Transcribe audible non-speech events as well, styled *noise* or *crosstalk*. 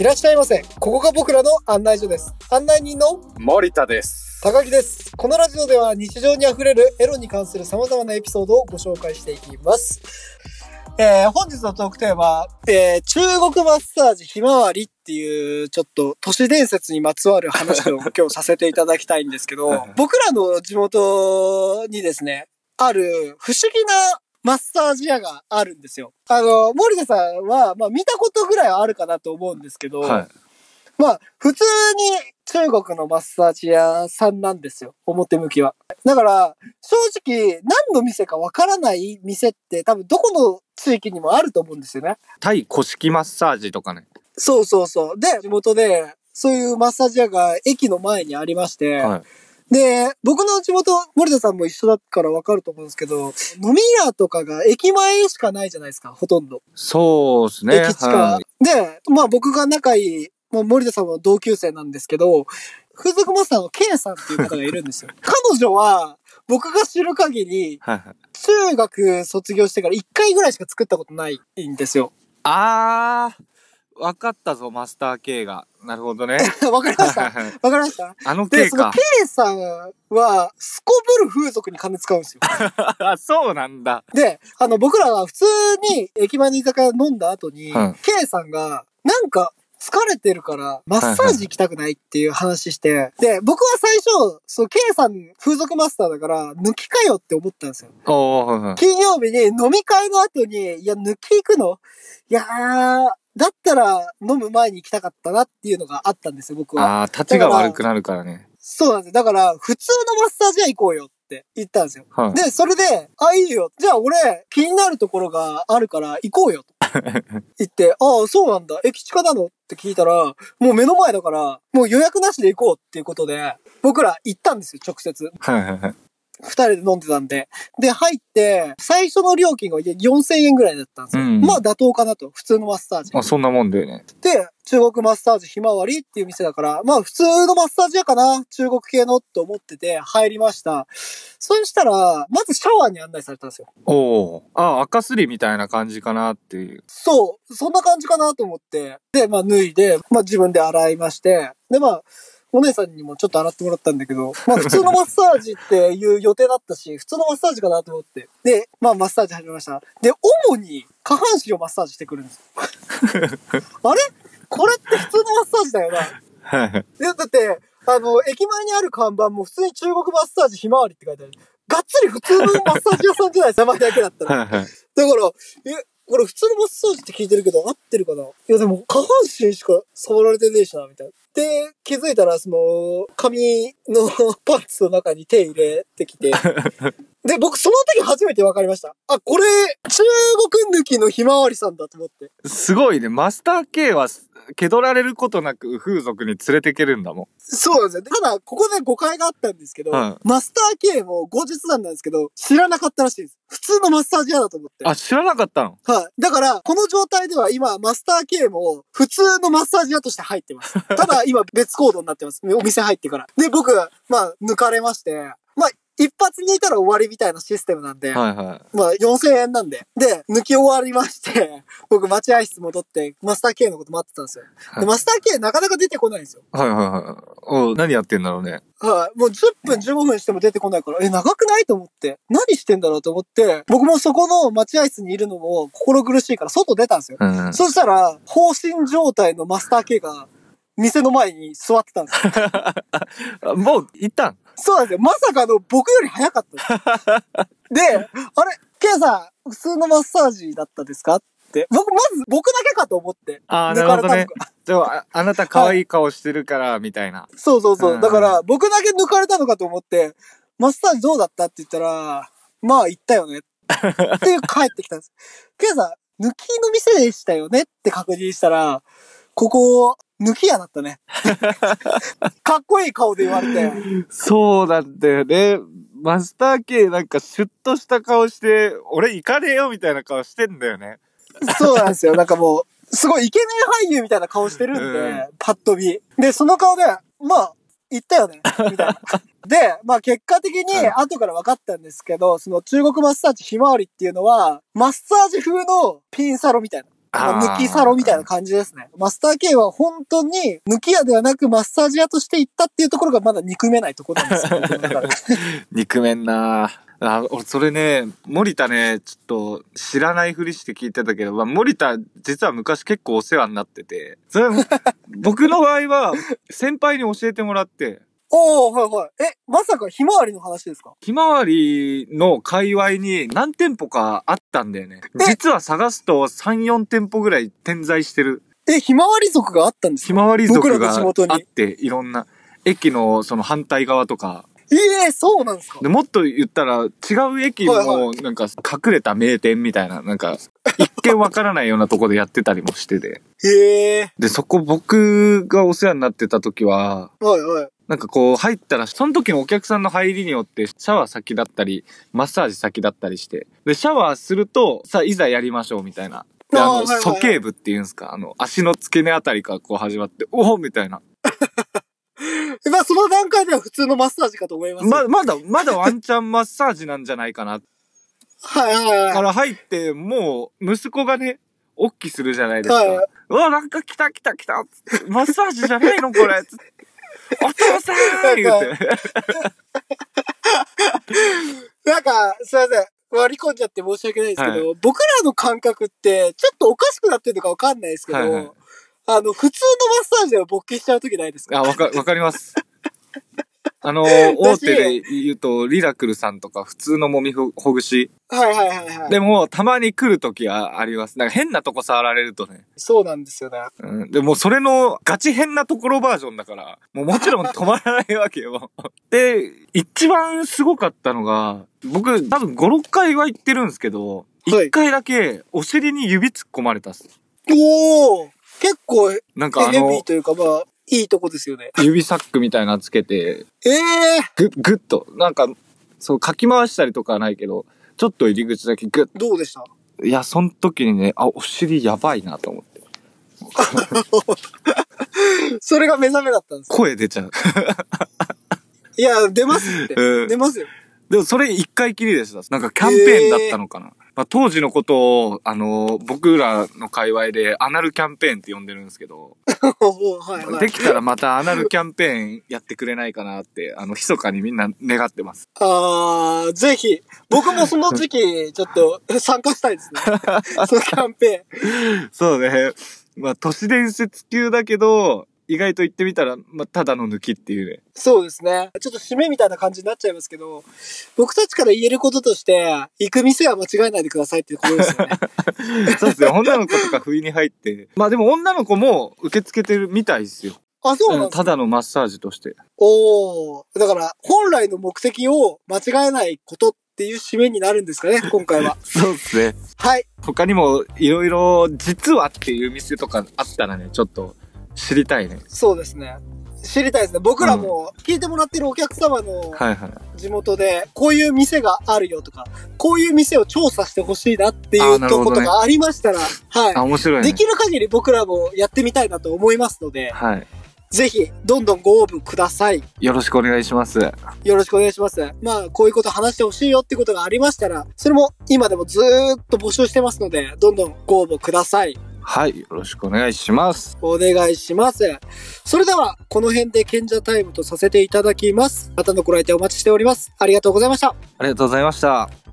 いらっしゃいませ。ここが僕らの案内所です。案内人の森田です。高木です。このラジオでは日常に溢れるエロに関する様々なエピソードをご紹介していきます。えー、本日のトークテーマ、えー、中国マッサージひまわりっていう、ちょっと都市伝説にまつわる話を今日させていただきたいんですけど、*laughs* 僕らの地元にですね、ある不思議なマッサージ屋があるんですよ。あの、森田さんは、まあ見たことぐらいはあるかなと思うんですけど、はい。まあ、普通に中国のマッサージ屋さんなんですよ。表向きは。だから、正直、何の店かわからない店って多分どこの地域にもあると思うんですよね。対古式マッサージとかね。そうそうそう。で、地元で、そういうマッサージ屋が駅の前にありまして、はい。で、僕の地元、森田さんも一緒だからわかると思うんですけど、飲み屋とかが駅前しかないじゃないですか、ほとんど。そうですね。駅近。はいで、まあ僕が仲いい、まあ、森田さんは同級生なんですけど、風俗マスターの K さんっていう方がいるんですよ。*laughs* 彼女は、僕が知る限り。中学卒業してから1回ぐらいしか作ったことないんですよ。あー、わかったぞ、マスター K が。なるほどね。*laughs* わかりました *laughs* わかりましたあので、K そのか K。さんは、すこぶる風俗に金使うんですよ。*laughs* あ、そうなんだ。で、あの、僕らは普通に駅前の居酒屋飲んだ後に、うん K さんが、なんか、疲れてるから、マッサージ行きたくないっていう話して、で、僕は最初、そう、K さん風俗マスターだから、抜きかよって思ったんですよ。金曜日に飲み会の後に、いや、抜き行くの？いやー、だったら飲む前に行きたかったなっていうのがあったんですよ、僕は。あー、立ちが悪くなるからね。そうなんですよ。だから、普通のマッサージ屋行こうよって言ったんですよ。はい。で、それで、あ、いいよ。じゃあ俺、気になるところがあるから行こうよ。*laughs* と言って、ああ、そうなんだ。駅近なのって聞いたら、もう目の前だから、もう予約なしで行こうっていうことで、僕ら行ったんですよ、直接。はいはいはい。二人で飲んでたんで。で、入って、最初の料金が4000円ぐらいだったんですよ。うんまあ妥当かなと。普通のマッサージ。あ、そんなもんだよね。で、中国マッサージひまわりっていう店だから、まあ普通のマッサージ屋かな中国系のって思ってて入りました。そしたら、まずシャワーに案内されたんですよ。おー。あ、赤すりみたいな感じかなっていう。そう、そんな感じかなと思って。で、まあ脱いで、まあ自分で洗いまして。で、まあ、お姉さんにもちょっと洗ってもらったんだけど、まあ普通のマッサージっていう予定だったし、*laughs* 普通のマッサージかなと思って。で、まあマッサージ始めました。で、主に下半身をマッサージしてくるんですよ。*laughs* あれ？これって普通のマッサージだよな。はだって、あの、駅前にある看板も普通に中国マッサージひまわりって書いてある。がっつり普通のマッサージ屋さんじゃない名前だけだったら。はいはい。だから、え、これ普通のマッサージって聞いてるけど合ってるかな？いやでも下半身しか触られてねえしな、みたいな。で、気づいたら、その、髪の *laughs* パンツの中に手入れてきて。*laughs* で、僕その時初めて分かりました。あ、これ、中国抜きのひまわりさんだと思って。すごいね。マスター K は、気取られることなく風俗に連れてけるんだもん。そうなんですよ。ただ、ここで誤解があったんですけど、はマスター K も後日談なんですけど、知らなかったらしいです。普通のマッサージ屋だと思って。あ、知らなかったの？はい。だから、この状態では今、マスター K も普通のマッサージ屋として入ってます。ただ、今別行動になってます。お店入ってから。で、僕、まあ、抜かれまして、まあ、一発抜いたら終わりみたいなシステムなんで、はいはい。まあ、4000円なんで。で、抜き終わりまして、*laughs* 僕、待合室戻って、マスター K のこと待ってたんですよ。で、はいマスター K なかなか出てこないんですよ。はいはいはい。お何やってんだろうね。はい。もう10分15分しても出てこないから、え、長くないと思って。何してんだろうと思って、僕もそこの待合室にいるのも心苦しいから外出たんですよ。うん。そしたら、放心状態のマスター K が、店の前に座ってたんですよ。*laughs* あもう、行ったん？そうなんですよ。まさかの僕より早かったで *laughs* あれ ?K さん、普通のマッサージだったですか？って。僕、まず僕だけかと思って。ああ、抜なるほどねああなた可愛い顔してるから、みたいな。そうそうそうう。んだから、僕だけ抜かれたのかと思って、マッサージどうだった？って言ったら、まあ、行ったよね。っていう帰ってきたんです。ケイさん、抜きの店でしたよね？って確認したら、ここ、抜き屋だったね。*laughs* かっこいい顔で言われて。そうなんだよね。マスター K なんかシュッとした顔して、俺行かねえよみたいな顔してんだよね。そうなんですよ。なんかもう、すごいイケメン俳優みたいな顔してるんで、うんパッと見。で、その顔で、まあ、言ったよね、*laughs* みたいな。で、まあ結果的にうん後から分かったんですけど、その中国マッサージひまわりっていうのは、マッサージ風のピンサロみたいな。まあ抜きサロみたいな感じですね。マスター K は本当に抜き屋ではなくマッサージ屋として行ったっていうところがまだ憎めないところなんですよ。*laughs* 憎めんなあ、俺、それね、森田ね、ちょっと、知らないふりして聞いてたけど、まあ、森田、実は昔結構お世話になってて、それ、僕の場合は、先輩に教えてもらって、おー、はいはい。え、まさかひまわりの話ですか？ひまわりの界隈に何店舗かあったんだよね。実は探すと3、4店舗ぐらい点在してる。え、ひまわり族があったんですか？ひまわり族があって、いろんな、駅のその反対側とか、ええそうなんですかで、もっと言ったら、違う駅はいも、なんか、隠れた名店みたいな、なんか、一見わからないようなとこでやってたりもしてて。へえ。で、そこ僕がお世話になってた時は、はいはい。なんかこう入ったら、その時のお客さんの入りによって、シャワー先だったり、マッサージ先だったりして。で、シャワーすると、さあ、いざやりましょうみたいな。で、あの、鼠径部っていうんですか、あの、足の付け根あたりからこう始まって、おおみたいな。え *laughs* まあ、その段階では普通のマッサージかと思います。ま、まだ、まだワンチャンマッサージなんじゃないかな。はいはいはい。から入って、もう、息子がね、おっきするじゃないですか。はいうわ、なんか来た来た来たマッサージじゃないのこれお父さん言って。*laughs* なんか、すいません。割り込んじゃって申し訳ないですけど、僕らの感覚って、ちょっとおかしくなってるのかわかんないですけど、はいはいあの、普通のマッサージでも勃起しちゃうときないですか？あ、わか、わかります。あの、*laughs* 大手で言うと、リラクルさんとか普通の揉みほほぐし。はいはいはいはい。でも、たまに来る時はあります。なんか変なとこ触られるとね。そうなんですよね。うん。でも、それのガチ変なところバージョンだから、もうもちろん止まらないわけよ。*laughs* で、一番すごかったのが、僕多分5、6回は行ってるんですけど、はい1回だけお尻に指突っ込まれたっす。おー結構ヘなんかあのヘビー、というかまあ、いいとこですよね。指サックみたいなのつけて、ええぐ、ぐっと、なんか、そう、かき回したりとかはないけど、ちょっと入り口だけぐっ。どうでした？いや、その時にね、あ、お尻やばいなと思って。*laughs* それが目覚めだったんですか声出ちゃう。いや、出ますって。うん出ますよ。でもそれ一回きりでした。なんかキャンペーンだったのかな。まあ、当時のことを、あの、僕らの界隈でアナルキャンペーンって呼んでるんですけど、*laughs* はいはい。できたらまたアナルキャンペーンやってくれないかなって、あの、密かにみんな願ってます。あー、ぜひ。僕もその時期、*laughs* ちょっと参加したいですね。*laughs* そのキャンペーン。そうね。まあ、都市伝説級だけど、意外と言ってみたら、まあ、ただの抜きっていうね。そうですね。ちょっと締めみたいな感じになっちゃいますけど、僕たちから言えることとして、行く店は間違えないでくださいっていうことですよね。*laughs* そうですよ。女の子とか不意に入って。まあでも女の子も受け付けてるみたいですよ。あ、そうなんただのマッサージとして。おー。だから、本来の目的を間違えないことっていう締めになるんですかね、今回は。*laughs* そうですね。はい。他にもいろいろ実はっていう店とかあったらね、ちょっと知りたいね。そうですね。知りたいですね。僕らも聞いてもらってるお客様の。地元で、こういう店があるよとか、こういう店を調査してほしいなっていうとことがありましたら、あ、は面白い。できる限り僕らもやってみたいなと思いますので、はい。ぜひ、どんどんご応募ください。よろしくお願いします。よろしくお願いします。まあ、こういうこと話してほしいよってことがありましたら、それも今でもずーっと募集してますので、どんどんご応募ください。はい。よろしくお願いします。お願いします。それでは、この辺で賢者タイムとさせていただきます。またのご来店お待ちしております。ありがとうございました。ありがとうございました。